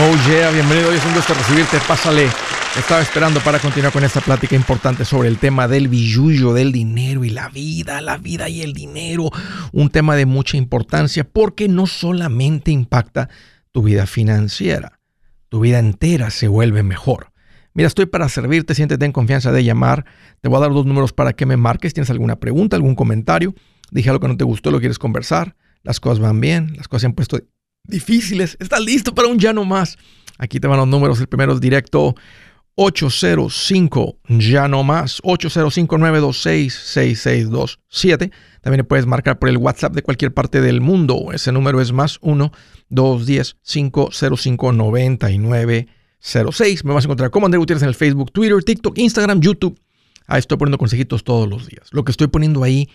Oh yeah, bienvenido, hoy es un gusto recibirte, pásale. Estaba esperando para continuar con esta plática importante sobre el tema del billullo, del dinero y la vida, la vida y el dinero. Un tema de mucha importancia porque no solamente impacta tu vida financiera, tu vida entera se vuelve mejor. Mira, estoy para servirte, siéntete en confianza de llamar. Te voy a dar dos números para que me marques. ¿Tienes alguna pregunta, algún comentario? Dije algo que no te gustó, lo quieres conversar. Las cosas van bien, las cosas se han puesto difíciles. ¿Estás listo para un ya no más? Aquí te van los números. El primero es directo 805 ya no más 805-926-6627. También puedes marcar por el WhatsApp de cualquier parte del mundo. Ese número es más 1-210-505-9906. Me vas a encontrar como André Gutiérrez en el Facebook, Twitter, TikTok, Instagram, YouTube. Ahí estoy poniendo consejitos todos los días. Lo que estoy poniendo ahí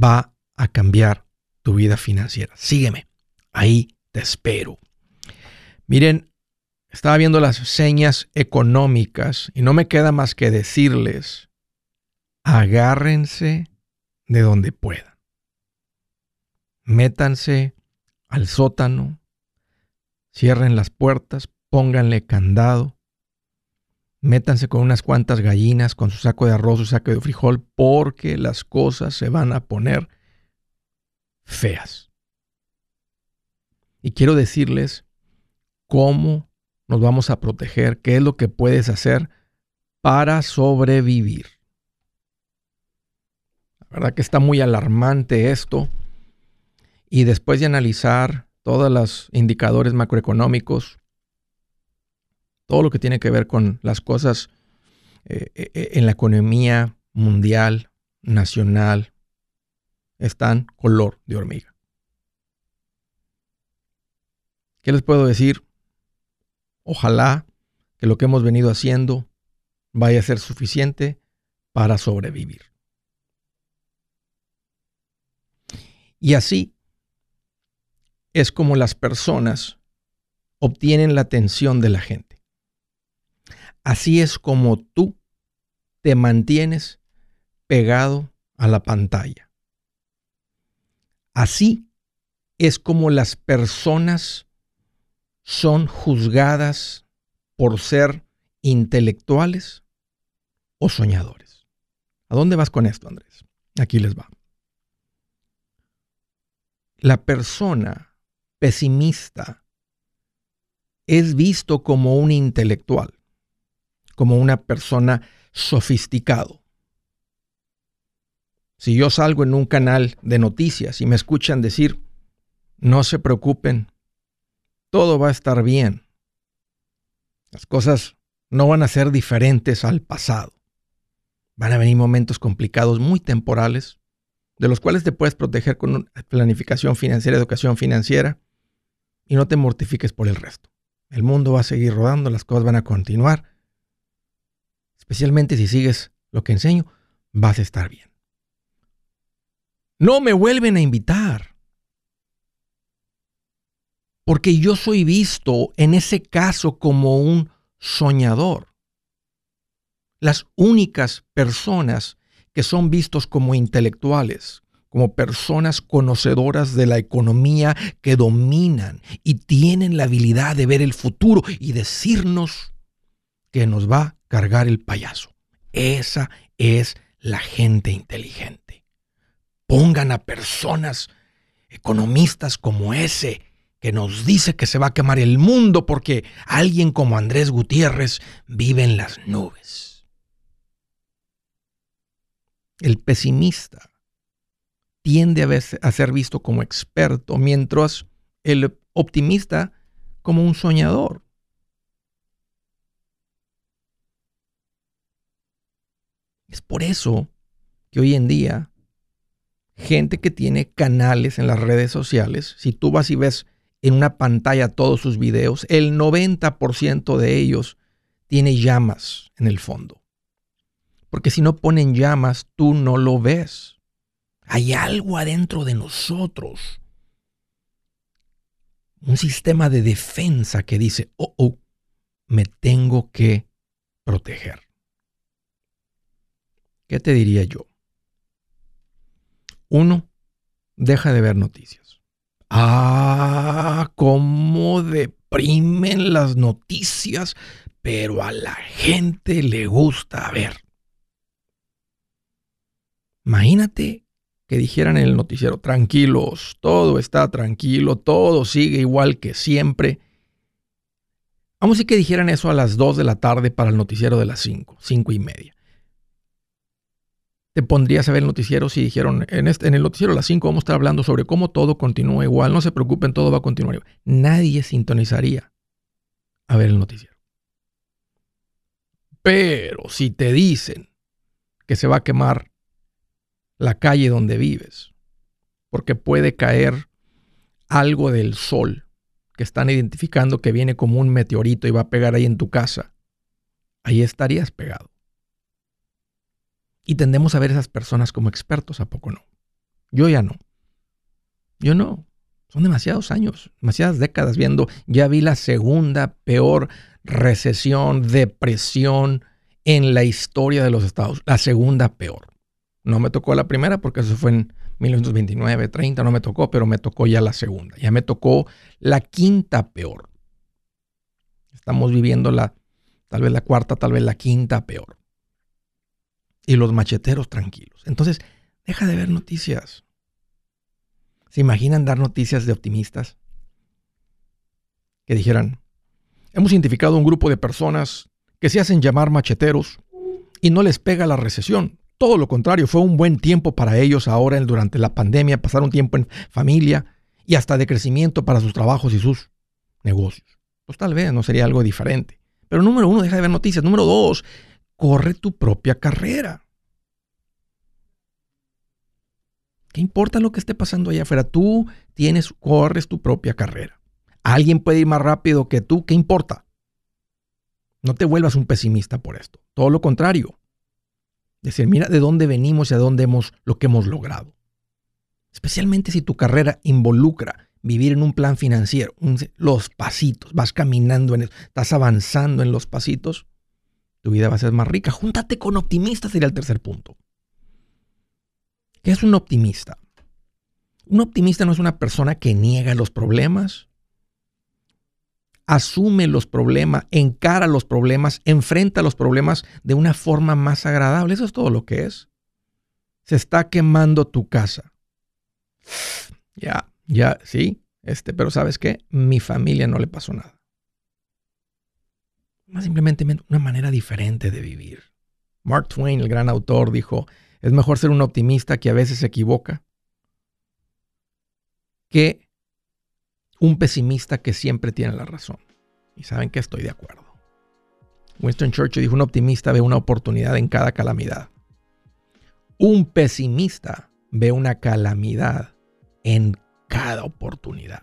va a cambiar tu vida financiera. Sígueme. Ahí espero. Miren, estaba viendo las señas económicas y no me queda más que decirles, agárrense de donde puedan. Métanse al sótano, cierren las puertas, pónganle candado, métanse con unas cuantas gallinas, con su saco de arroz, su saco de frijol, porque las cosas se van a poner feas. Y quiero decirles cómo nos vamos a proteger, qué es lo que puedes hacer para sobrevivir. La verdad que está muy alarmante esto. Y después de analizar todos los indicadores macroeconómicos, todo lo que tiene que ver con las cosas eh, eh, eh, en la economía mundial, nacional, están color de hormiga. ¿Qué les puedo decir? Ojalá que lo que hemos venido haciendo vaya a ser suficiente para sobrevivir. Y así es como las personas obtienen la atención de la gente. Así es como tú te mantienes pegado a la pantalla. Así es como las personas son juzgadas por ser intelectuales o soñadores. ¿A dónde vas con esto, Andrés? Aquí les va. La persona pesimista es visto como un intelectual, como una persona sofisticado. Si yo salgo en un canal de noticias y me escuchan decir, no se preocupen, todo va a estar bien. Las cosas no van a ser diferentes al pasado. Van a venir momentos complicados muy temporales, de los cuales te puedes proteger con planificación financiera, educación financiera, y no te mortifiques por el resto. El mundo va a seguir rodando, las cosas van a continuar. Especialmente si sigues lo que enseño, vas a estar bien. No me vuelven a invitar porque yo soy visto en ese caso como un soñador. Las únicas personas que son vistos como intelectuales, como personas conocedoras de la economía que dominan y tienen la habilidad de ver el futuro y decirnos que nos va a cargar el payaso. Esa es la gente inteligente. Pongan a personas economistas como ese que nos dice que se va a quemar el mundo porque alguien como Andrés Gutiérrez vive en las nubes. El pesimista tiende a, ser visto como experto, mientras el optimista como un soñador. Es por eso que hoy en día gente que tiene canales en las redes sociales, si tú vas y ves en una pantalla todos sus videos, el 90% de ellos tiene llamas en el fondo. Porque si no ponen llamas, tú no lo ves. Hay algo adentro de nosotros. Un sistema de defensa que dice, oh, oh, me tengo que proteger. ¿Qué te diría yo? Uno, deja de ver noticias. Ah, cómo de reprimen las noticias, pero a la gente le gusta ver. Imagínate que dijeran en el noticiero, tranquilos, todo está tranquilo, todo sigue igual que siempre. Vamos a decir que dijeran eso a las 2 de la tarde para el noticiero de las 5, 5 y media. Te pondrías a ver el noticiero si dijeron, en, este, en el noticiero a las 5 vamos a estar hablando sobre cómo todo continúa igual, no se preocupen, todo va a continuar igual. Nadie sintonizaría a ver el noticiero. Pero si te dicen que se va a quemar la calle donde vives, porque puede caer algo del sol que están identificando que viene como un meteorito y va a pegar ahí en tu casa, ahí estarías pegado. Y tendemos a ver a esas personas como expertos, ¿a poco no? Yo ya no. Yo no. Son demasiados años, demasiadas décadas viendo. Ya vi la segunda peor recesión, depresión en la historia de los Estados. La segunda peor. No me tocó la primera porque eso fue en 1929, 30, no me tocó, pero me tocó ya la segunda. Ya me tocó la quinta peor. Estamos viviendo la, tal vez la cuarta, tal vez la quinta peor. Y los macheteros tranquilos. Entonces, deja de ver noticias. ¿Se imaginan dar noticias de optimistas? Que dijeran, hemos identificado un grupo de personas que se hacen llamar macheteros y no les pega la recesión. Todo lo contrario, fue un buen tiempo para ellos ahora durante la pandemia, pasar un tiempo en familia y hasta de crecimiento para sus trabajos y sus negocios. Pues tal vez no sería algo diferente. Pero número uno, deja de ver noticias. Número dos, corre tu propia carrera. ¿Qué importa lo que esté pasando allá afuera? Tú tienes, corres tu propia carrera. Alguien puede ir más rápido que tú, ¿qué importa? No te vuelvas un pesimista por esto. Todo lo contrario. Decir, mira de dónde venimos y a dónde hemos lo que hemos logrado. Especialmente si tu carrera involucra vivir en un plan financiero, los pasitos, vas caminando, en estás avanzando en los pasitos, tu vida va a ser más rica. Júntate con optimistas, sería el tercer punto. ¿Qué es un optimista? Un optimista no es una persona que niega los problemas, asume los problemas, encara los problemas, enfrenta los problemas de una forma más agradable. Eso es todo lo que es. Se está quemando tu casa. Ya, ya, sí, este, pero ¿sabes qué? Mi familia no le pasó nada. Más simplemente una manera diferente de vivir. Mark Twain, el gran autor, dijo, es mejor ser un optimista que a veces se equivoca que un pesimista que siempre tiene la razón. Y saben que estoy de acuerdo. Winston Churchill dijo, un optimista ve una oportunidad en cada calamidad. Un pesimista ve una calamidad en cada oportunidad.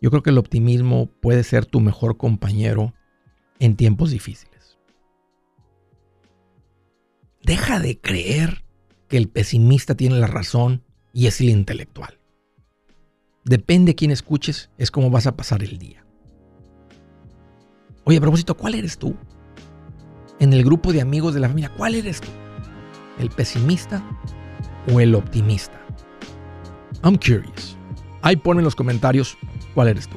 Yo creo que el optimismo puede ser tu mejor compañero en tiempos difíciles. Deja de creer que el pesimista tiene la razón y es el intelectual. Depende de quién escuches, es como vas a pasar el día. Oye, a propósito, ¿cuál eres tú? En el grupo de amigos de la familia, ¿cuál eres tú? ¿El pesimista o el optimista? I'm curious. Ahí ponen en los comentarios cuál eres tú.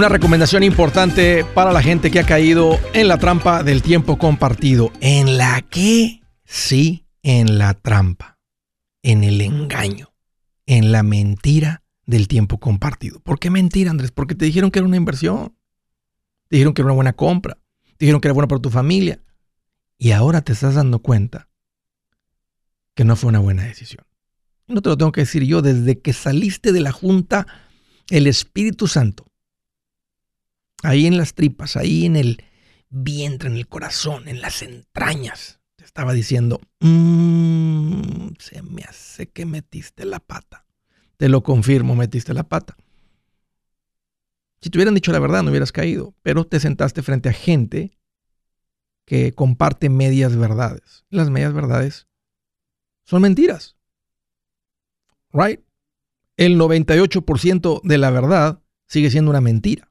Una recomendación importante para la gente que ha caído en la trampa del tiempo compartido. ¿En la qué? Sí, en la trampa, en el engaño, en la mentira del tiempo compartido. ¿Por qué mentira, Andrés? Porque te dijeron que era una inversión. Te dijeron que era una buena compra. Te dijeron que era buena para tu familia. Y ahora te estás dando cuenta que no fue una buena decisión. no te lo tengo que decir yo, desde que saliste de la junta, el Espíritu Santo ahí en las tripas, ahí en el vientre, en el corazón, en las entrañas, te estaba diciendo, mmm, se me hace que metiste la pata. Te lo confirmo, metiste la pata. Si te hubieran dicho la verdad, no hubieras caído, pero te sentaste frente a gente que comparte medias verdades. Las medias verdades son mentiras. Right? El 98% de la verdad sigue siendo una mentira.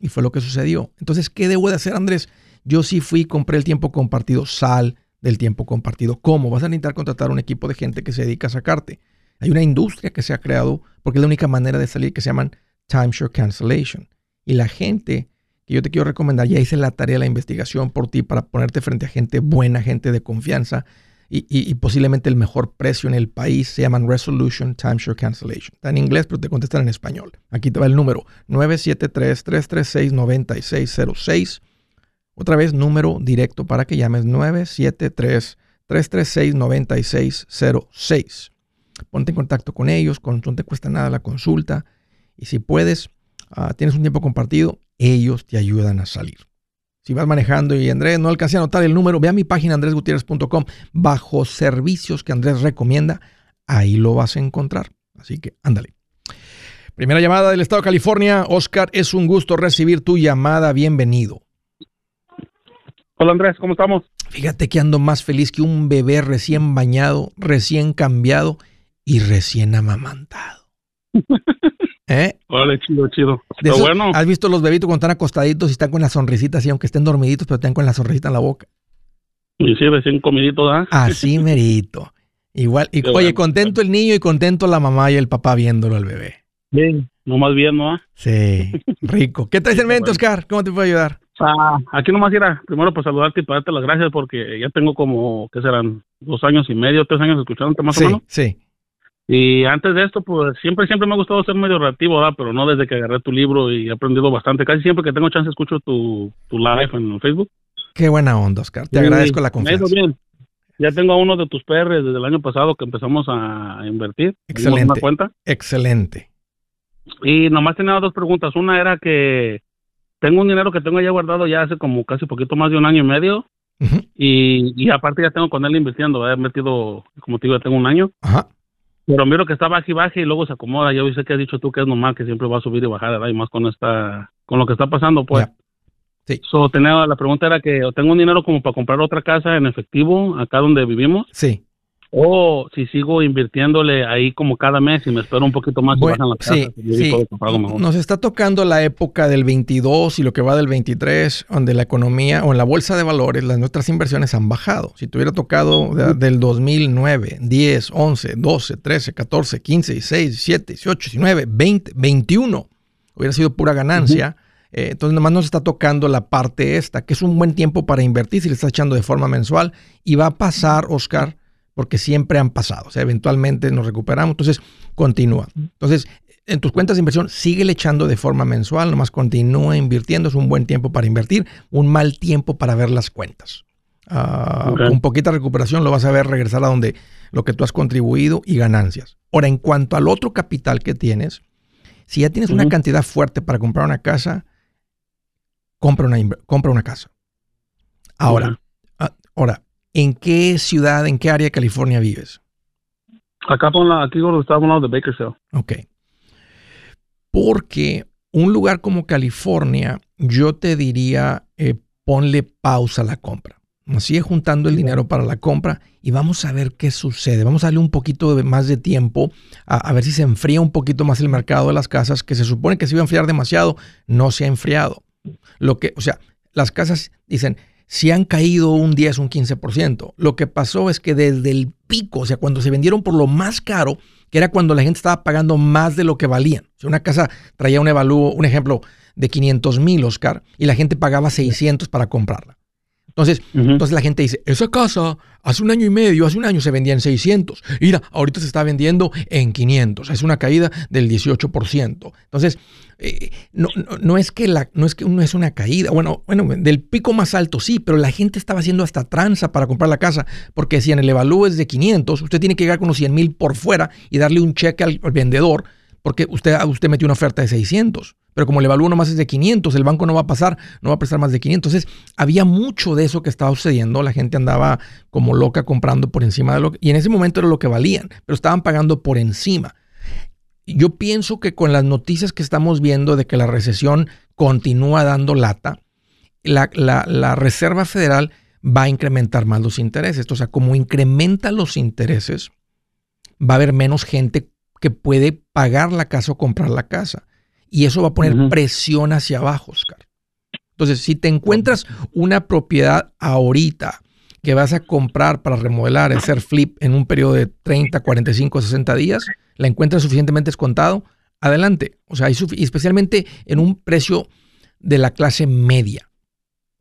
Y fue lo que sucedió. Entonces, ¿qué debo de hacer, Andrés? Yo sí fui, compré el tiempo compartido, sal del tiempo compartido. ¿Cómo? Vas a necesitar contratar un equipo de gente que se dedica a sacarte. Hay una industria que se ha creado porque es la única manera de salir que se llaman timeshare cancellation. Y la gente que yo te quiero recomendar, ya hice la tarea la investigación por ti para ponerte frente a gente buena, gente de confianza, y, posiblemente el mejor precio en el país se llaman Resolution Timeshare Cancellation. Está en inglés, pero te contestan en español. Aquí te va el número 973-336-9606. Otra vez, número directo para que llames 973-336-9606. Ponte en contacto con ellos, con, no te cuesta nada la consulta. Y si puedes, ah, tienes un tiempo compartido, ellos te ayudan a salir. Si vas manejando y Andrés no alcancé a anotar el número, ve a mi página andresgutierrez.com bajo servicios que Andrés recomienda. Ahí lo vas a encontrar. Así que ándale. Primera llamada del estado de California. Oscar, es un gusto recibir tu llamada. Bienvenido. Hola Andrés, ¿cómo estamos? Fíjate que ando más feliz que un bebé recién bañado, recién cambiado y recién amamantado. ¿Eh? Vale, chido, chido. bueno. ¿Has visto los bebitos cuando están acostaditos y están con la sonrisita así, aunque estén dormiditos, pero están con la sonrisita en la boca? Y sí, recién comidito, ¿da? Así, merito. Igual, y, oye, contento el niño y contento la mamá y el papá viéndolo al bebé. Bien, nomás bien, ¿no? Sí, rico. ¿Qué traes en mente, Oscar? ¿Cómo te puedo ayudar? Ah, aquí nomás era, primero pues saludarte y para darte las gracias porque ya tengo como, ¿qué serán? Dos años y medio, tres años escuchándote más sí, o menos. Sí, y antes de esto, pues siempre, siempre me ha gustado ser medio reactivo, ¿verdad? Pero no desde que agarré tu libro y he aprendido bastante. Casi siempre que tengo chance escucho tu, tu live en Facebook. Qué buena onda, Oscar. Te agradezco la confianza. Me bien. Ya tengo a uno de tus perres desde el año pasado que empezamos a invertir. Excelente. Una cuenta. Excelente. Y nomás tenía dos preguntas. Una era que tengo un dinero que tengo ya guardado ya hace como casi poquito más de un año y medio. y, y aparte ya tengo con él invirtiendo. He metido, como te digo, ya tengo un año. Ajá. Pero miro que está baja y baja y luego se acomoda. Yo sé que has dicho tú que es normal que siempre va a subir y bajar, ¿verdad? Y más con esta, con lo que está pasando, pues. Sí. So, tenía, la pregunta era que tengo un dinero como para comprar otra casa en efectivo acá donde vivimos. Sí. O si sigo invirtiéndole ahí como cada mes y me espero un poquito más bueno, sí, sí. Nos está tocando la época del 22 y lo que va del 23, donde la economía o en la bolsa de valores, las nuestras inversiones han bajado. Si tuviera tocado del 2009, 10, 11, 12, 13, 14, 15, 16, 17, 18, 19, 20, 21, hubiera sido pura ganancia. Eh, entonces, nomás nos está tocando la parte esta, que es un buen tiempo para invertir si le estás echando de forma mensual. Y va a pasar, Oscar, porque siempre han pasado. O sea, eventualmente nos recuperamos. Entonces, continúa. Entonces, en tus cuentas de inversión, sigue echando de forma mensual, nomás continúa invirtiendo. Es un buen tiempo para invertir, un mal tiempo para ver las cuentas. Uh, Con poquita recuperación lo vas a ver regresar a donde lo que tú has contribuido y ganancias. Ahora, en cuanto al otro capital que tienes, si ya tienes una cantidad fuerte para comprar una casa, compra una, compra una casa. Ahora, ah, ahora, ¿En qué ciudad, en qué área de California vives? Acá por la, aquí donde estamos hablando de Bakersfield. Ok. Porque un lugar como California, yo te diría, eh, ponle pausa a la compra. Sigue juntando el dinero para la compra y vamos a ver qué sucede. Vamos a darle un poquito de, más de tiempo a, a, ver si se enfría un poquito más el mercado de las casas, que se supone que se iba a enfriar demasiado, no se ha enfriado. Lo que, o sea, las casas dicen, si han caído un 10, un 15%. Lo que pasó es que desde el pico, o sea, cuando se vendieron por lo más caro, que era cuando la gente estaba pagando más de lo que valían. Una casa traía un evalúo, un ejemplo de 500 mil, Oscar, y la gente pagaba 600 para comprarla. Entonces, entonces la gente dice, esa casa hace un año y medio, hace un año se vendía en 600. Mira, ahorita se está vendiendo en 500. Es una caída del 18%. Entonces, eh, no, no, es que la, no es que no es una caída. Bueno, bueno, del pico más alto sí, pero la gente estaba haciendo hasta tranza para comprar la casa porque si en el evalúo es de 500, usted tiene que llegar con unos 100 mil por fuera y darle un cheque al vendedor porque usted, usted metió una oferta de 600, pero como el evalúo nomás es de 500, el banco no va a pasar, no va a prestar más de 500. Entonces, había mucho de eso que estaba sucediendo, la gente andaba como loca comprando por encima de lo que, y en ese momento era lo que valían, pero estaban pagando por encima. Yo pienso que con las noticias que estamos viendo de que la recesión continúa dando lata, la, la Reserva Federal va a incrementar más los intereses. O sea, como incrementa los intereses, va a haber menos gente que puede pagar la casa o comprar la casa. Y eso va a poner presión hacia abajo, Oscar. Entonces, si te encuentras una propiedad ahorita que vas a comprar para remodelar, hacer flip en un periodo de 30, 45, 60 días, la encuentras suficientemente descontado, adelante. O sea, especialmente en un precio de la clase media.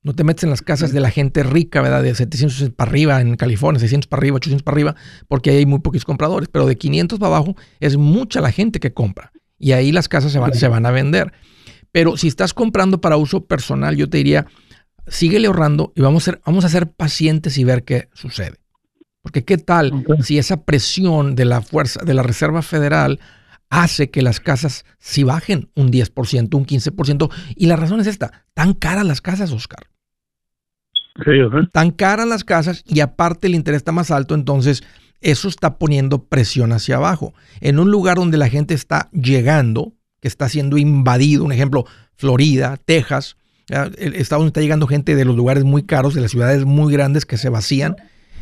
No te metes en las casas de la gente rica, ¿verdad? De 700 para arriba en California, 600 para arriba, 800 para arriba, porque ahí hay muy pocos compradores. Pero de 500 para abajo es mucha la gente que compra. Y ahí las casas se van, se van a vender. Pero si estás comprando para uso personal, yo te diría, síguele ahorrando y vamos a ser, vamos a ser pacientes y ver qué sucede. Porque qué tal si esa presión de la fuerza, de la Reserva Federal hace que las casas si bajen un 10%, un 15%. Y la razón es esta, tan caras las casas, Oscar. Tan caras las casas y aparte el interés está más alto, entonces eso está poniendo presión hacia abajo. En un lugar donde la gente está llegando, que está siendo invadido, un ejemplo, Florida, Texas, Estados Unidos está llegando gente de los lugares muy caros, de las ciudades muy grandes que se vacían,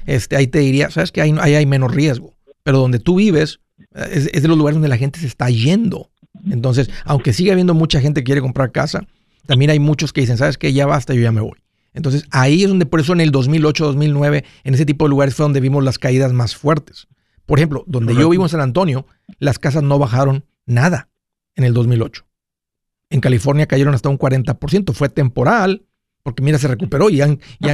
este, ahí te diría, sabes que ahí, hay menos riesgo, pero donde tú vives es, es, de los lugares donde la gente se está yendo. Entonces, aunque sigue habiendo mucha gente que quiere comprar casa, también hay muchos que dicen, sabes que ya basta, yo ya me voy. Entonces ahí es donde por eso en el 2008, 2009, en ese tipo de lugares fue donde vimos las caídas más fuertes. Por ejemplo, donde yo vivo en San Antonio, las casas no bajaron nada en el 2008. En California cayeron hasta un 40%. Fue temporal, porque mira, se recuperó y,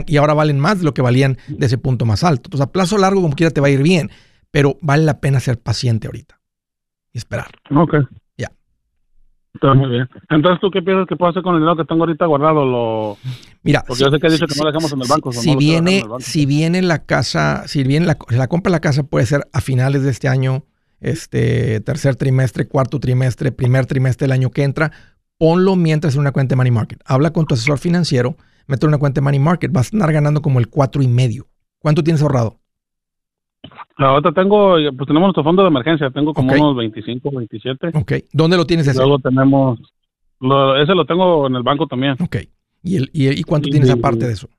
y, ahora valen más de lo que valían de ese punto más alto. Entonces, a plazo largo, como quiera, te va a ir bien, pero vale la pena ser paciente ahorita y esperar. Ok. Está muy bien. Entonces, ¿tú qué piensas que puedo hacer con el dinero que tengo ahorita guardado? Lo... Mira, porque yo sé que dicho que no dejamos en el banco. Si, viene, si viene la casa, si viene la, la compra de la casa puede ser a finales de este año, este tercer trimestre, cuarto trimestre, primer trimestre del año que entra, ponlo mientras en una cuenta de Money Market. Habla con tu asesor financiero, mete una cuenta de Money Market, vas a estar ganando como el cuatro y medio. ¿Cuánto tienes ahorrado? Ahora tengo, pues tenemos nuestro fondo de emergencia, tengo como unos 25, 27. Ok, ¿dónde lo tienes ese? Luego tenemos, ese lo tengo en el banco también. Ok, ¿y, el, y, cuánto tienes aparte de eso?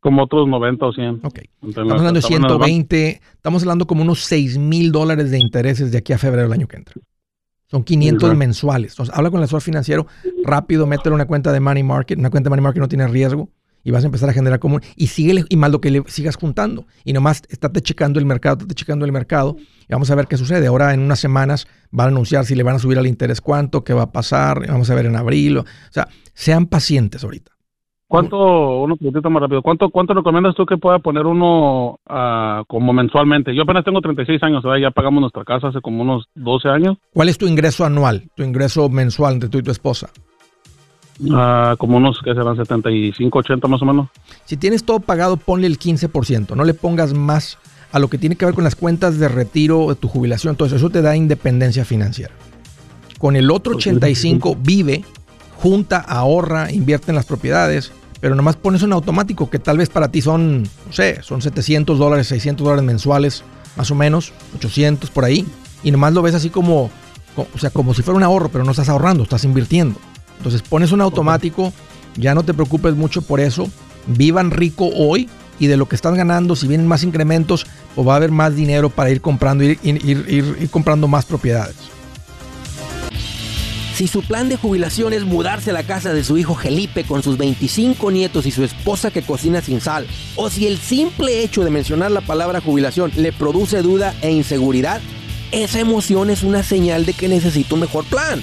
Como otros 90 o 100. Ok. estamos hablando de 120, estamos hablando como unos 6 mil dólares de intereses de aquí a febrero del año que entra. Son 500 mensuales. Entonces, habla con el asesor financiero, rápido, métele una cuenta de money market. Una cuenta de money market no tiene riesgo y vas a empezar a generar común. Y sigue y más lo que le sigas juntando. Y nomás estate checando el mercado, estate checando el mercado y vamos a ver qué sucede. Ahora en unas semanas van a anunciar si le van a subir al interés cuánto, qué va a pasar. Vamos a ver en abril. O, sea, sean pacientes ahorita. ¿Cuánto, uno poquito más rápido, ¿cuánto, cuánto recomiendas tú que pueda poner uno uh, como mensualmente? Yo apenas tengo 36 años, ya pagamos nuestra casa hace como unos 12 años. ¿Cuál es tu ingreso anual, tu ingreso mensual entre tú y tu esposa? Uh, como unos que serán 75, 80 más o menos. Si tienes todo pagado, ponle el 15%, no le pongas más a lo que tiene que ver con las cuentas de retiro de tu jubilación, entonces eso te da independencia financiera. Con el otro 85 vive, junta, ahorra, invierte en las propiedades, pero nomás pones un automático que tal vez para ti son, no sé, son 700 dólares, 600 dólares mensuales, más o menos, 800 por ahí, y nomás lo ves así como, o sea, como si fuera un ahorro, pero no estás ahorrando, estás invirtiendo. Entonces pones un automático, ya no te preocupes mucho por eso, vivan rico hoy y de lo que están ganando, si vienen más incrementos, pues va a haber más dinero para ir comprando, ir, ir, comprando más propiedades. Si su plan de jubilación es mudarse a la casa de su hijo Felipe con sus 25 nietos y su esposa que cocina sin sal, o si el simple hecho de mencionar la palabra jubilación le produce duda e inseguridad, esa emoción es una señal de que necesita un mejor plan.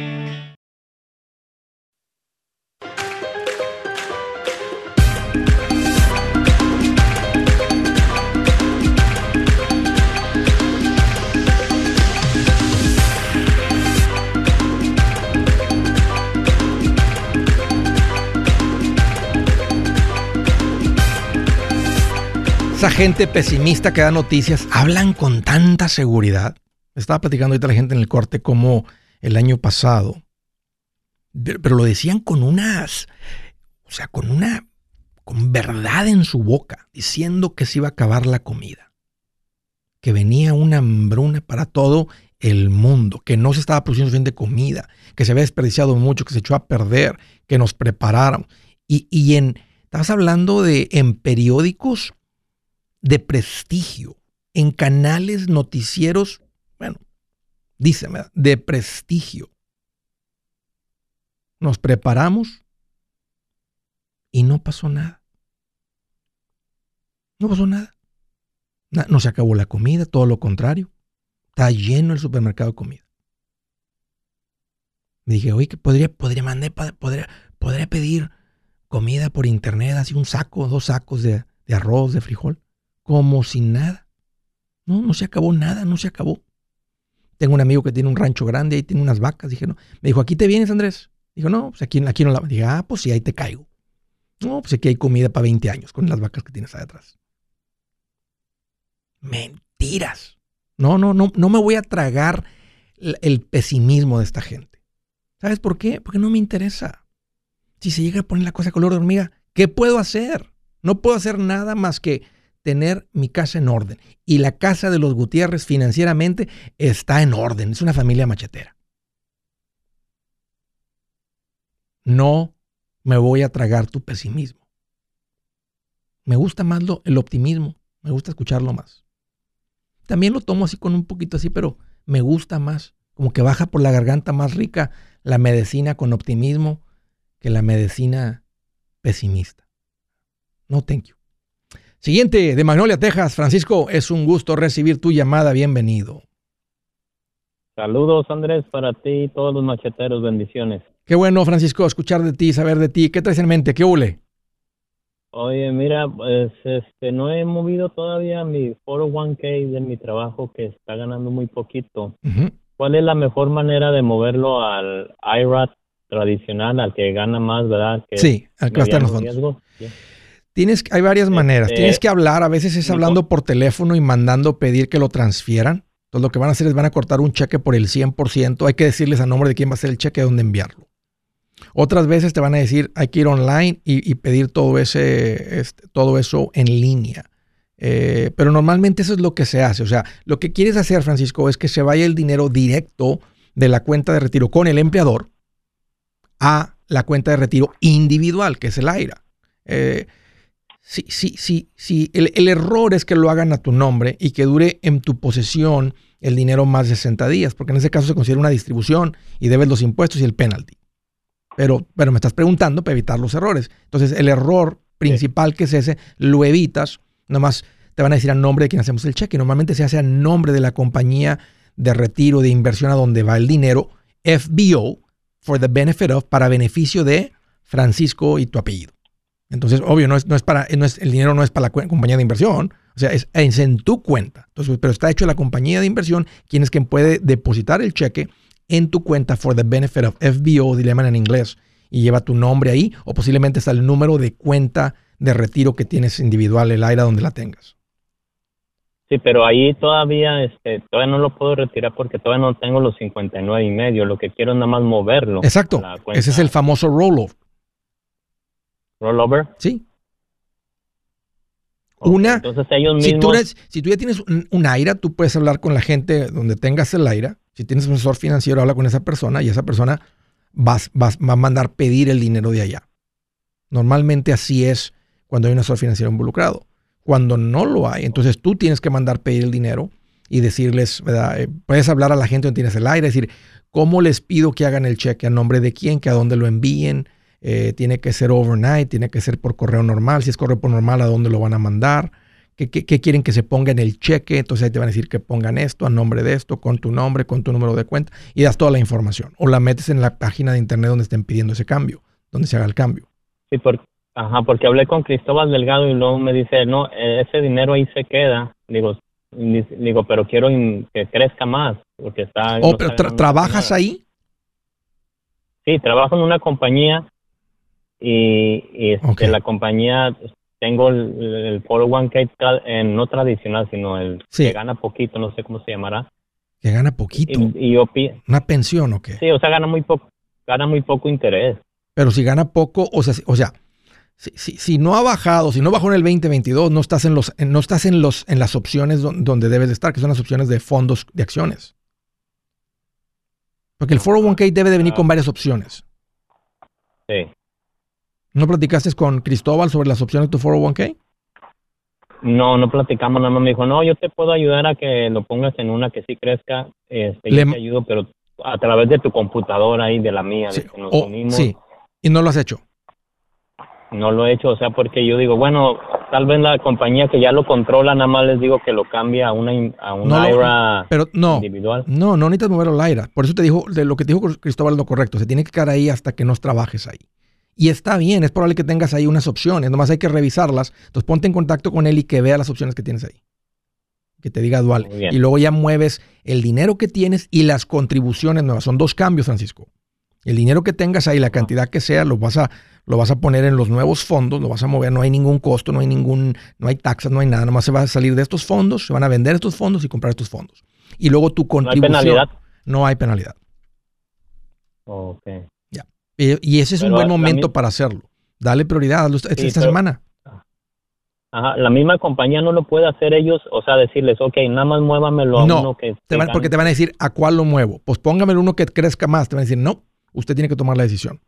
Esa gente pesimista que da noticias, hablan con tanta seguridad. Estaba platicando ahorita la gente en el corte como el año pasado, pero lo decían con unas, o sea, con una, con verdad en su boca, diciendo que se iba a acabar la comida, que venía una hambruna para todo el mundo, que no se estaba produciendo suficiente comida, que se había desperdiciado mucho, que se echó a perder, que nos prepararon. Y, y en, estabas hablando de en periódicos de prestigio, en canales noticieros, bueno, díceme, de prestigio. Nos preparamos y no pasó nada. No pasó nada. No se acabó la comida, todo lo contrario. Está lleno el supermercado de comida. Me dije, oye, que podría, podría mandar, podría, podría pedir comida por internet, así un saco, dos sacos de arroz, de frijol como sin nada. No, no se acabó nada, no se acabó. Tengo un amigo que tiene un rancho grande, ahí tiene unas vacas. Dije, no. Me dijo, ¿aquí te vienes, Andrés? Dijo, no, pues aquí, aquí no la. Dije, ah, pues sí, ahí te caigo. No, pues aquí hay comida para 20 años con las vacas que tienes ahí atrás. Mentiras. No, no, no, no me voy a tragar el pesimismo de esta gente. ¿Sabes por qué? Porque no me interesa. Si se llega a poner la cosa color de hormiga, ¿qué puedo hacer? No puedo hacer nada más que tener mi casa en orden. Y la casa de los Gutiérrez financieramente está en orden. Es una familia machetera. No me voy a tragar tu pesimismo. Me gusta más lo, el optimismo. Me gusta escucharlo más. También lo tomo así con un poquito así, pero me gusta más. Como que baja por la garganta más rica la medicina con optimismo que la medicina pesimista. No, thank you. Siguiente, de Magnolia, Texas. Francisco, es un gusto recibir tu llamada. Bienvenido. Saludos, Andrés, para ti y todos los macheteros. Bendiciones. Qué bueno, Francisco, escuchar de ti, saber de ti. ¿Qué traes en mente? ¿Qué hule? Oye, mira, pues este, no he movido todavía mi 401k de mi trabajo que está ganando muy poquito. ¿Cuál es la mejor manera de moverlo al IRA tradicional, al que gana más, verdad? Que sí, al que los fondos. Tienes, hay varias maneras. Este, Tienes que hablar, a veces es hablando por teléfono y mandando pedir que lo transfieran. Entonces lo que van a hacer es van a cortar un cheque por el 100%. Hay que decirles a nombre de quién va a ser el cheque, dónde enviarlo. Otras veces te van a decir, hay que ir online y, pedir todo, ese, este, todo eso en línea. Eh, pero normalmente eso es lo que se hace. O sea, lo que quieres hacer, Francisco, es que se vaya el dinero directo de la cuenta de retiro con el empleador a la cuenta de retiro individual, que es el AIRA. Eh, sí, sí, sí, sí. El, el, error es que lo hagan a tu nombre y que dure en tu posesión el dinero más de 60 días, porque en ese caso se considera una distribución y debes los impuestos y el penalty. Pero, pero me estás preguntando para evitar los errores. Entonces, el error principal que es ese, lo evitas. Nomás te van a decir a nombre de quien hacemos el cheque. Normalmente se hace a nombre de la compañía de retiro, de inversión a donde va el dinero, FBO, for the benefit of, para beneficio de Francisco y tu apellido. Entonces, obvio, no es, no es para, no es, el dinero no es para la compañía de inversión, o sea, es, es, en tu cuenta. Entonces, pero está hecho la compañía de inversión, quien es quien puede depositar el cheque en tu cuenta for the benefit of FBO, dilema en inglés, y lleva tu nombre ahí, o posiblemente está el número de cuenta de retiro que tienes individual, el aire donde la tengas. Sí, pero ahí todavía, este, todavía no lo puedo retirar porque todavía no tengo los 59 y medio. Lo que quiero es nada más moverlo. Exacto. Ese es el famoso rollover. ¿Rollover? Sí. Una, Entonces ellos mismos... si, tú ya tienes un, un, AIRA, tú puedes hablar con la gente donde tengas el AIRA si tienes un asesor financiero, habla con esa persona y esa persona va, va a mandar pedir el dinero de allá. Normalmente así es cuando hay un asesor financiero involucrado. Cuando no lo hay, entonces tú tienes que mandar pedir el dinero y decirles, ¿verdad? Eh, puedes hablar a la gente donde tienes el aire, decir, ¿cómo les pido que hagan el cheque? ¿A nombre de quién? ¿Que a dónde lo envíen? Eh, tiene que ser overnight, tiene que ser por correo normal. Si es correo por normal, ¿a dónde lo van a mandar? ¿Qué, quieren que se ponga en el cheque? Entonces ahí te van a decir que pongan esto a nombre de esto, con tu nombre, con tu número de cuenta, y das toda la información. O la metes en la página de internet donde estén pidiendo ese cambio, donde se haga el cambio. Sí, porque, ajá, porque hablé con Cristóbal Delgado y luego me dice, no, ese dinero ahí se queda. Digo, digo pero quiero que crezca más, porque está... Oh, pero ¿trabajas ahí? Sí, trabajo en una compañía y, y este, la compañía tengo el, el 401k en no tradicional, sino el que gana poquito, no sé cómo se llamará. Que gana poquito. Y, yo ¿Una pensión o qué? Sí, o sea, gana muy poco, gana muy poco interés. Pero si gana poco, o sea, o sea, si, si, si, no ha bajado, si no bajó en el 2022, no estás en los, no estás en los, en las opciones donde, debes de estar, que son las opciones de fondos de acciones. Porque el 401k debe de venir con varias opciones. Sí. ¿No platicaste con Cristóbal sobre las opciones de tu 401k? No, no platicamos, nada más me dijo, no, yo te puedo ayudar a que lo pongas en una que sí crezca, este, yo te ayudo, pero a través de tu computadora y de la mía, sí. nos unimos. Sí, y no lo has hecho. No lo he hecho, o sea, porque yo digo, bueno, tal vez la compañía que ya lo controla, nada más les digo que lo cambie a una, a una IRA pero no, individual. No, no necesitas moverlo al IRA. Por eso te dijo, de lo que te dijo Cristóbal lo correcto. Se tiene que quedar ahí hasta que no trabajes ahí. Y está bien, es probable que tengas ahí unas opciones, nomás hay que revisarlas. Entonces ponte en contacto con él y que vea las opciones que tienes ahí. Que te diga dual. Y luego ya mueves el dinero que tienes y las contribuciones nuevas. Son dos cambios, Francisco. El dinero que tengas ahí, la cantidad que sea, lo vas a, lo vas a poner en los nuevos fondos, lo vas a mover, no hay ningún costo, no hay ningún, no hay taxas, no hay nada, nomás se va a salir de estos fondos, se van a vender estos fondos y comprar estos fondos. Y luego tu contribución. ¿No hay penalidad? No hay penalidad. Ok. Y ese es un buen momento para hacerlo. Dale prioridad esta, semana. Ajá, la misma compañía no lo puede hacer ellos, o sea, decirles, ok, nada más muévamelo a uno que... Te van, porque te van a decir, ¿a cuál lo muevo? Pues póngamelo uno que crezca más. Te van a decir, no, usted tiene que tomar la decisión.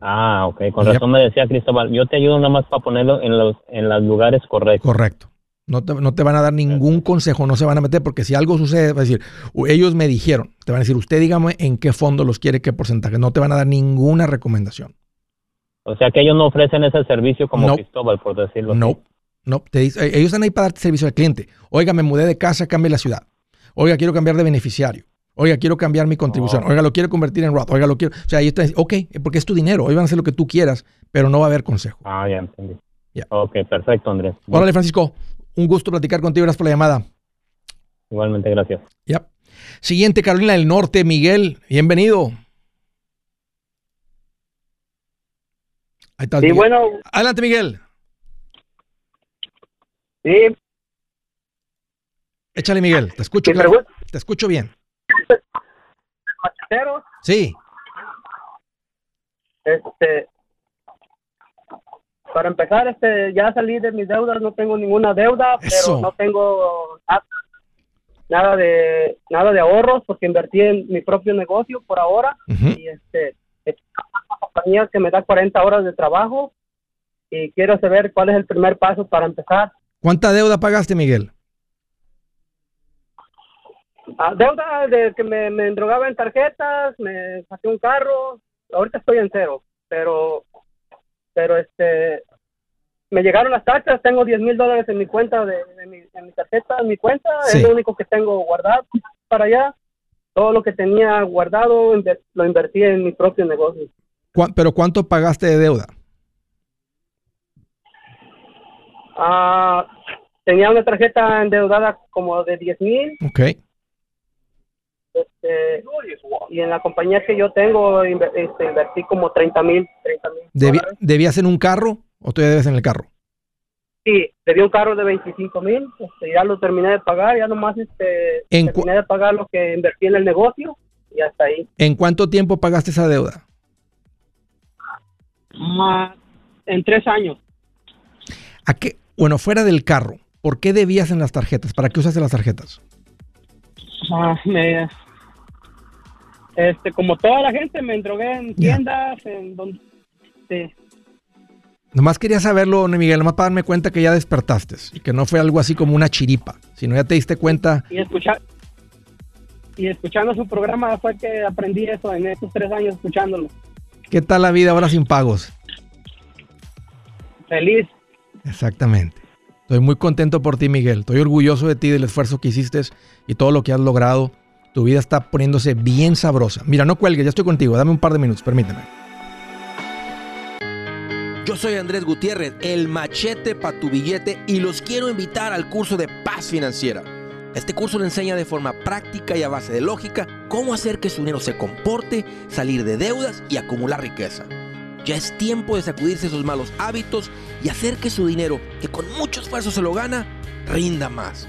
Ah, ok, con razón me decía Cristóbal, yo te ayudo nada más para ponerlo en los, en los lugares correctos. Correcto. No te, van a dar ningún consejo, no se van a meter, porque si algo sucede, va a decir, ellos me dijeron, te van a decir, usted dígame en qué fondo los quiere, qué porcentaje, no te van a dar ninguna recomendación. O sea que ellos no ofrecen ese servicio como Cristóbal, por decirlo no, así. No, te dice, eh, ellos están ahí para darte servicio al cliente. Oiga, me mudé de casa, cambié la ciudad. Oiga, quiero cambiar de beneficiario. Oiga, quiero cambiar mi contribución. Oh. Oiga, lo quiero convertir en Roth. Oiga, lo quiero. O sea, ellos están ok, porque es tu dinero. Hoy van a hacer lo que tú quieras, pero no va a haber consejo. Ah, ya entendí. Ok, perfecto, Andrés. Órale, Francisco. Un gusto platicar contigo. Gracias por la llamada. Igualmente, gracias. Ya. Siguiente, Carolina del Norte, Miguel. Bienvenido. Ahí está. Sí, bueno. Adelante, Miguel. Sí. Échale, Miguel. Te escucho, Te escucho bien. Sí. Este, para empezar, este, ya salí de mis deudas, no tengo ninguna deuda, pero no tengo nada de nada de ahorros porque invertí en mi propio negocio por ahora y este una compañía que me da 40 horas de trabajo y quiero saber cuál es el primer paso para empezar. ¿Cuánta deuda pagaste, Miguel? Ah, deuda de que me, me endrogaba en tarjetas, me saqué un carro, ahorita estoy en cero, pero, pero este, me llegaron las taxas, tengo 10 mil dólares en mi cuenta, de, mi, en mi tarjeta, en mi cuenta, es lo único que tengo guardado para allá. Todo lo que tenía guardado lo invertí en mi propio negocio. ¿Pero cuánto pagaste de deuda? Ah, tenía una tarjeta endeudada como de 10 mil. Ok. Este, y en la compañía que yo tengo este, invertí como 30 mil. ¿Debías en un carro o todavía debes en el carro? Sí, debí un carro de 25 mil, este, ya lo terminé de pagar, ya nomás este, terminé de pagar lo que invertí en el negocio y hasta ahí. ¿En cuánto tiempo pagaste esa deuda? en tres años. ¿A qué? Bueno, fuera del carro, ¿por qué debías en las tarjetas? ¿Para qué usaste las tarjetas? Ah, me, este, como toda la gente, me drogué en tiendas, en donde... Nomás quería saberlo, Miguel, nomás para darme cuenta que ya despertaste y que no fue algo así como una chiripa, sino ya te diste cuenta. Y, escuchar, y escuchando su programa fue que aprendí eso en estos tres años escuchándolo. ¿Qué tal la vida ahora sin pagos? Feliz. Exactamente. Estoy muy contento por ti, Miguel. Estoy orgulloso de ti, del esfuerzo que hiciste y todo lo que has logrado. Tu vida está poniéndose bien sabrosa. Mira, no cuelgues, ya estoy contigo. Dame un par de minutos, permíteme. Yo soy Andrés Gutiérrez, el machete para tu billete y los quiero invitar al curso de paz financiera. Este curso le enseña de forma práctica y a base de lógica cómo hacer que su dinero se comporte, salir de deudas y acumular riqueza. Ya es tiempo de sacudirse esos malos hábitos y hacer que su dinero, que con mucho esfuerzo se lo gana, rinda más.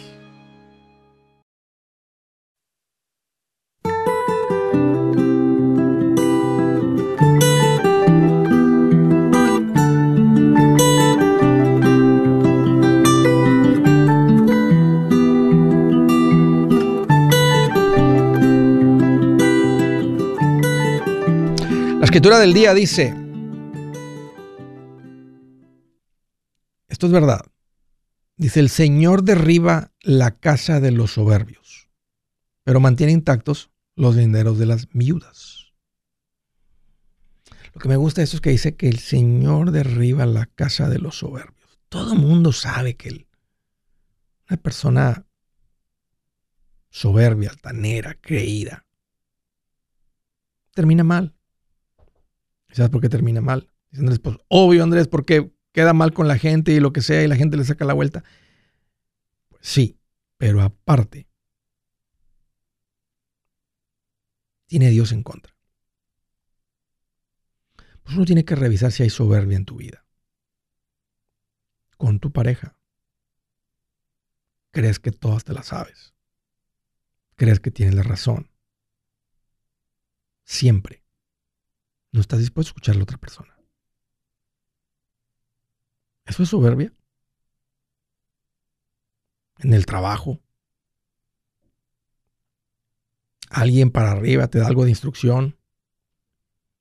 Escritura del día dice, esto es verdad, dice, el Señor derriba la casa de los soberbios, pero mantiene intactos los dineros de las viudas. Lo que me gusta de eso es que dice que el Señor derriba la casa de los soberbios. Todo mundo sabe que una persona soberbia, altanera, creída, termina mal. ¿Sabes por qué termina mal? Dice Andrés, pues obvio Andrés, porque queda mal con la gente y lo que sea y la gente le saca la vuelta. Pues sí, pero aparte, tiene Dios en contra. Pues uno tiene que revisar si hay soberbia en tu vida. Con tu pareja. Crees que todas te las sabes. Crees que tienes la razón. Siempre no estás dispuesto a escuchar a la otra persona. ¿Eso es soberbia? En el trabajo. Alguien para arriba te da algo de instrucción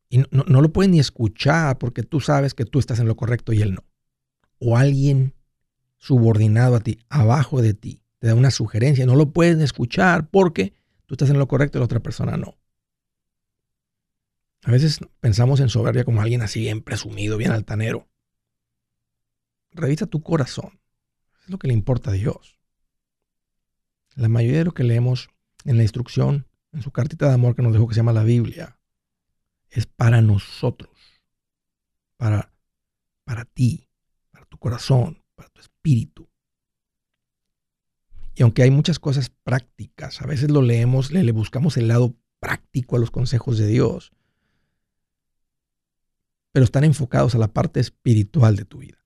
Y no, lo puedes ni escuchar porque tú sabes que tú estás en lo correcto y él no. O alguien subordinado a ti, abajo de ti, te da una sugerencia, no lo puedes escuchar porque tú estás en lo correcto y la otra persona no. A veces pensamos en soberbia como alguien así bien presumido, bien altanero. Revisa tu corazón. Es lo que le importa a Dios. La mayoría de lo que leemos en la instrucción, en su cartita de amor que nos dejó que se llama la Biblia, es para nosotros, para, para ti, para tu corazón, para tu espíritu. Y aunque hay muchas cosas prácticas, a veces lo leemos, le, le buscamos el lado práctico a los consejos de Dios, pero están enfocados a la parte espiritual de tu vida.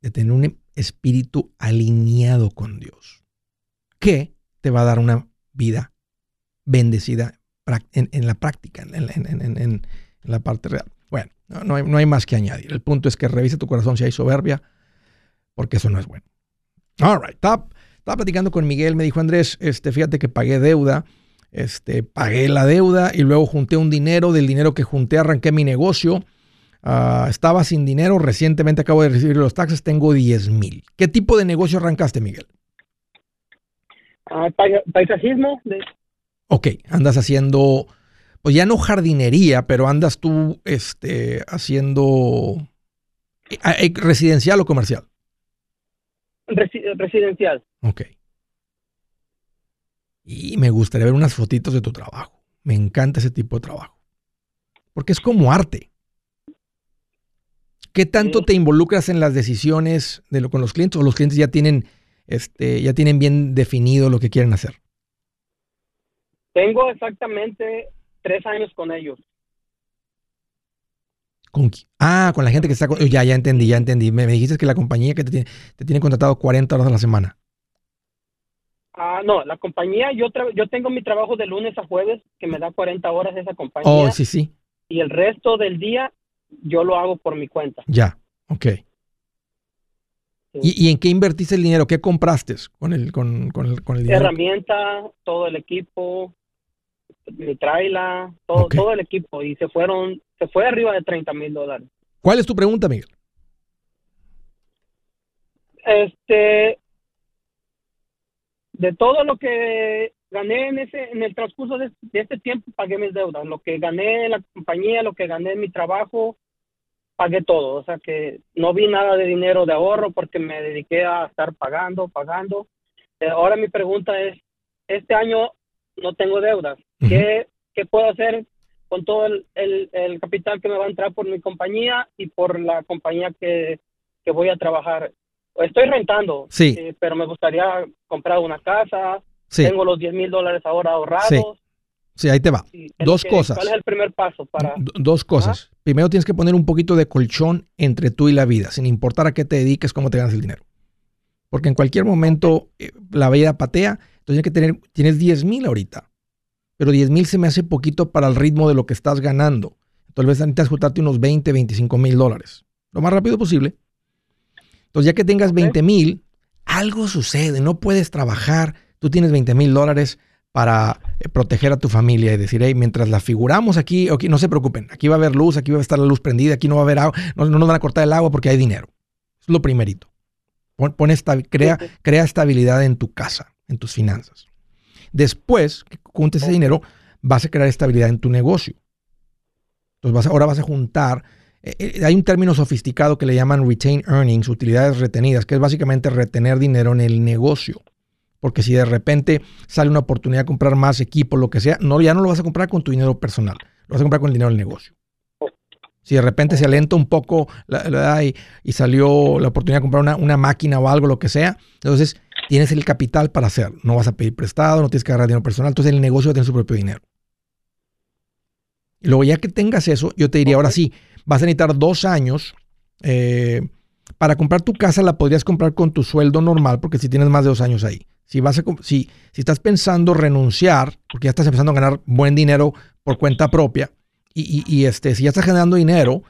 De tener un espíritu alineado con Dios, que te va a dar una vida bendecida en, la práctica, en, la parte real. Bueno, no, hay, más que añadir. El punto es que revise tu corazón si hay soberbia, porque eso no es bueno. All right, estaba, platicando con Miguel, me dijo Andrés, este, fíjate que pagué deuda, este, pagué la deuda y luego junté un dinero, del dinero que junté arranqué mi negocio. Ah, estaba sin dinero, recientemente acabo de recibir los taxes, tengo 10 mil. ¿Qué tipo de negocio arrancaste, Miguel? Ah, paisajismo. De... Ok, andas haciendo, pues ya no jardinería, pero andas tú este, haciendo eh, eh, residencial o comercial. residencial. Ok. Y me gustaría ver unas fotitos de tu trabajo. Me encanta ese tipo de trabajo. Porque es como arte. ¿Qué tanto te involucras en las decisiones de lo con los clientes o los clientes ya tienen, este, ya tienen bien definido lo que quieren hacer? Tengo exactamente tres años con ellos. ¿Con ah, con la gente que está... Con, ya, ya entendí, ya entendí. Me, dijiste que la compañía que te tiene, te tiene contratado 40 horas a la semana. Ah, no, la compañía, yo, yo tengo mi trabajo de lunes a jueves, que me da 40 horas esa compañía. Oh, sí, sí. Y el resto del día yo lo hago por mi cuenta. Ya, ok. ¿Y, en qué invertiste el dinero? ¿Qué compraste con el, con, con el, con el dinero? Herramienta, todo el equipo, mi trailer, todo, todo el equipo y se fueron, se fue arriba de 30 mil dólares. ¿Cuál es tu pregunta, Miguel? Este, de todo lo que gané en ese, en el transcurso de, este tiempo pagué mis deudas, lo que gané en la compañía, lo que gané en mi trabajo, pagué todo, o sea que no vi nada de dinero de ahorro porque me dediqué a estar pagando, pagando. Eh, ahora mi pregunta es, este año no tengo deudas, ¿Qué, puedo hacer con todo el, el, capital que me va a entrar por mi compañía y por la compañía que, voy a trabajar? Estoy rentando, sí. Eh, pero me gustaría comprar una casa. Tengo los 10 mil dólares ahora ahorrados. Sí. ahí te va. dos cosas. ¿Cuál es el primer paso para...? dos cosas. Primero tienes que poner un poquito de colchón entre tú y la vida, sin importar a qué te dediques, cómo te ganas el dinero. Porque en cualquier momento eh, la vida patea, entonces tienes que tener, tienes 10 mil ahorita pero 10 mil se me hace poquito para el ritmo de lo que estás ganando. Tal vez necesitas juntarte unos 20, 25 mil dólares. Lo más rápido posible. Entonces, ya que tengas 20 mil, algo sucede. No puedes trabajar. Tú tienes 20 mil dólares para eh, proteger a tu familia y decir, hey, mientras la figuramos aquí, no se preocupen, aquí va a haber luz, aquí va a estar la luz prendida, aquí no va a haber agua, no, nos van a cortar el agua porque hay dinero. Es lo primerito. crea, crea estabilidad en tu casa, en tus finanzas. Después que juntes ese dinero, vas a crear estabilidad en tu negocio. Entonces ahora vas a juntar, eh, hay un término sofisticado que le llaman retain earnings, utilidades retenidas, que es básicamente retener dinero en el negocio. Porque si de repente sale una oportunidad de comprar más equipo, lo que sea, no, ya no lo vas a comprar con tu dinero personal, lo vas a comprar con el dinero del negocio. Si de repente se alenta un poco la, y, y, salió la oportunidad de comprar una, una máquina o algo, lo que sea, entonces tienes el capital para hacerlo. No vas a pedir prestado, no tienes que agarrar dinero personal. Entonces el negocio tiene su propio dinero. Y luego ya que tengas eso, yo te diría, ahora sí, vas a necesitar dos años. Eh, para comprar tu casa la podrías comprar con tu sueldo normal, porque si tienes más de dos años ahí. Si, vas a, si, si estás pensando renunciar, porque ya estás empezando a ganar buen dinero por cuenta propia, y, este, si ya estás generando dinero,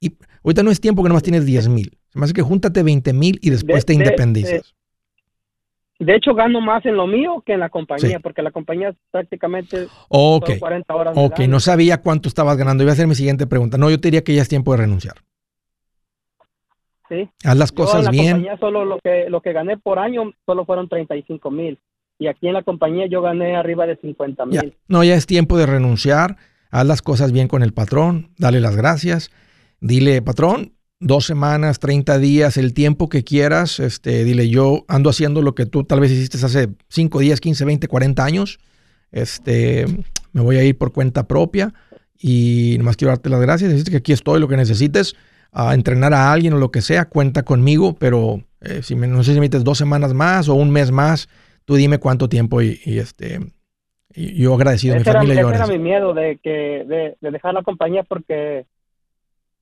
y ahorita no es tiempo que nomás tienes 10 mil. Se me hace que júntate 20 mil y después te independizas. De hecho, gano más en lo mío que en la compañía, porque la compañía prácticamente okay. 40 horas. Ok, no sabía cuánto estabas ganando. Iba a hacer mi siguiente pregunta. No, yo te diría que ya es tiempo de renunciar. Sí. Haz las cosas en la bien. Compañía solo lo que, lo que gané por año solo fueron 35 mil. Y aquí en la compañía yo gané arriba de 50 mil. No, ya es tiempo de renunciar. Haz las cosas bien con el patrón. Dale las gracias. Dile, patrón, dos semanas, 30 días, el tiempo que quieras, este, dile, yo ando haciendo lo que tú tal vez hiciste hace 5 días, 15, 20, 40 años, este, me voy a ir por cuenta propia y nomás quiero darte las gracias, decirte que aquí estoy, lo que necesites, a entrenar a alguien o lo que sea, cuenta conmigo, pero eh, si me, no sé si me metes dos semanas más o un mes más, tú dime cuánto tiempo y, este, y yo agradecido, mi familia era, ese era mi miedo de, que, de, de dejar la compañía porque,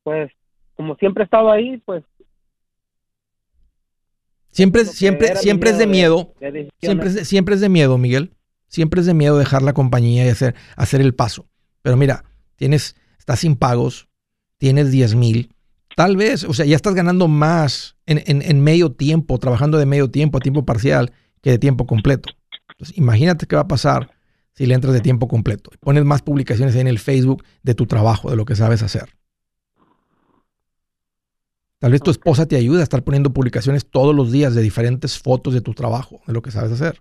pues, como siempre he estado ahí, pues Siempre, siempre, siempre es de miedo. siempre, es de, siempre es de miedo, Miguel. Siempre es de miedo dejar la compañía y hacer, hacer el paso. Pero mira, tienes, estás sin pagos, tienes 10 mil. Tal vez, o sea, ya estás ganando más en, en, medio tiempo, trabajando de medio tiempo, a tiempo parcial, que de tiempo completo. Entonces, imagínate qué va a pasar si le entras de tiempo completo. Pones más publicaciones en el Facebook de tu trabajo, de lo que sabes hacer. Tal vez tu esposa te ayude a estar poniendo publicaciones todos los días de diferentes fotos de tu trabajo, de lo que sabes hacer.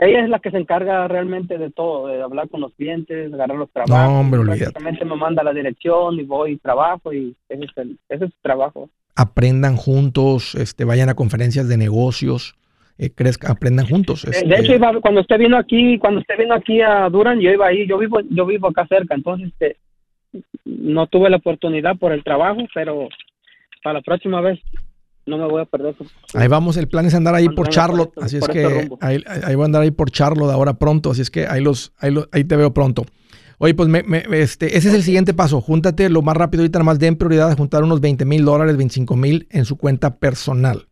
Ella es la que se encarga realmente de todo, de hablar con los clientes, agarrar los trabajos. No, hombre, olvídate. me manda la dirección y voy y trabajo y ese es, el, ese es su trabajo. Aprendan juntos, este, vayan a conferencias de negocios, eh, aprendan juntos. De hecho, este. cuando usted vino aquí, cuando usted vino aquí a Duran, yo iba ahí, yo vivo, yo vivo acá cerca, entonces este, no tuve la oportunidad por el trabajo, pero para la próxima vez no me voy a perder. ahí vamos, el plan es andar ahí por Charlotte, así es que ahí, voy a andar ahí por Charlotte ahora pronto, así es que ahí, los, ahí, ahí te veo pronto. Oye, pues este, ese es el siguiente paso. Júntate lo más rápido ahorita, nada más den prioridad a juntar unos 20 mil dólares, 25 mil en su cuenta personal.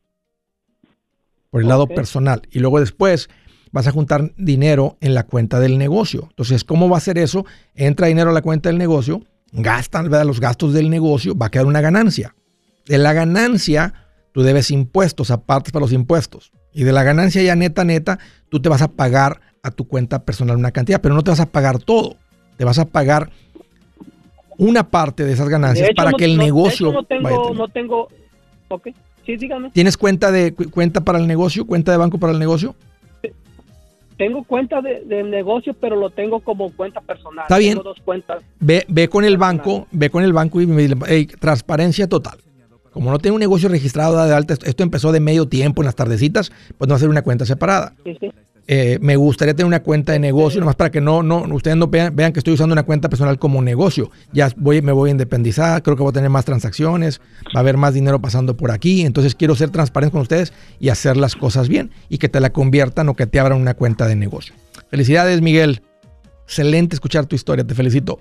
Por el lado personal. Y luego después vas a juntar dinero en la cuenta del negocio. Entonces, ¿cómo va a ser eso? Entra dinero a la cuenta del negocio, gastan los gastos del negocio, va a quedar una ganancia. De la ganancia, tú debes impuestos, apartes para los impuestos. Y de la ganancia ya neta, neta, tú te vas a pagar a tu cuenta personal una cantidad, pero no te vas a pagar todo. Te vas a pagar una parte de esas ganancias para que el negocio. no tengo, no tengo. Ok, sí, dígame. ¿Tienes cuenta de cuenta para el negocio, cuenta de banco para el negocio? Tengo cuenta de, negocio, pero lo tengo como cuenta personal. Está bien. Tengo dos cuentas. Ve, ve con el banco, ve con el banco y me dice, transparencia total. Como no tiene un negocio registrado de alta, esto empezó de medio tiempo en las tardecitas, pues no hacer una cuenta separada. Eh, me gustaría tener una cuenta de negocio, nomás para que no, no, ustedes no vean, que estoy usando una cuenta personal como negocio. Ya voy, me voy a independizar, creo que voy a tener más transacciones, va a haber más dinero pasando por aquí. Entonces quiero ser transparente con ustedes y hacer las cosas bien y que te la conviertan o que te abran una cuenta de negocio. Felicidades, Miguel. Excelente escuchar tu historia, te felicito.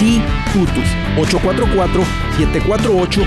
sí Tutus 844 748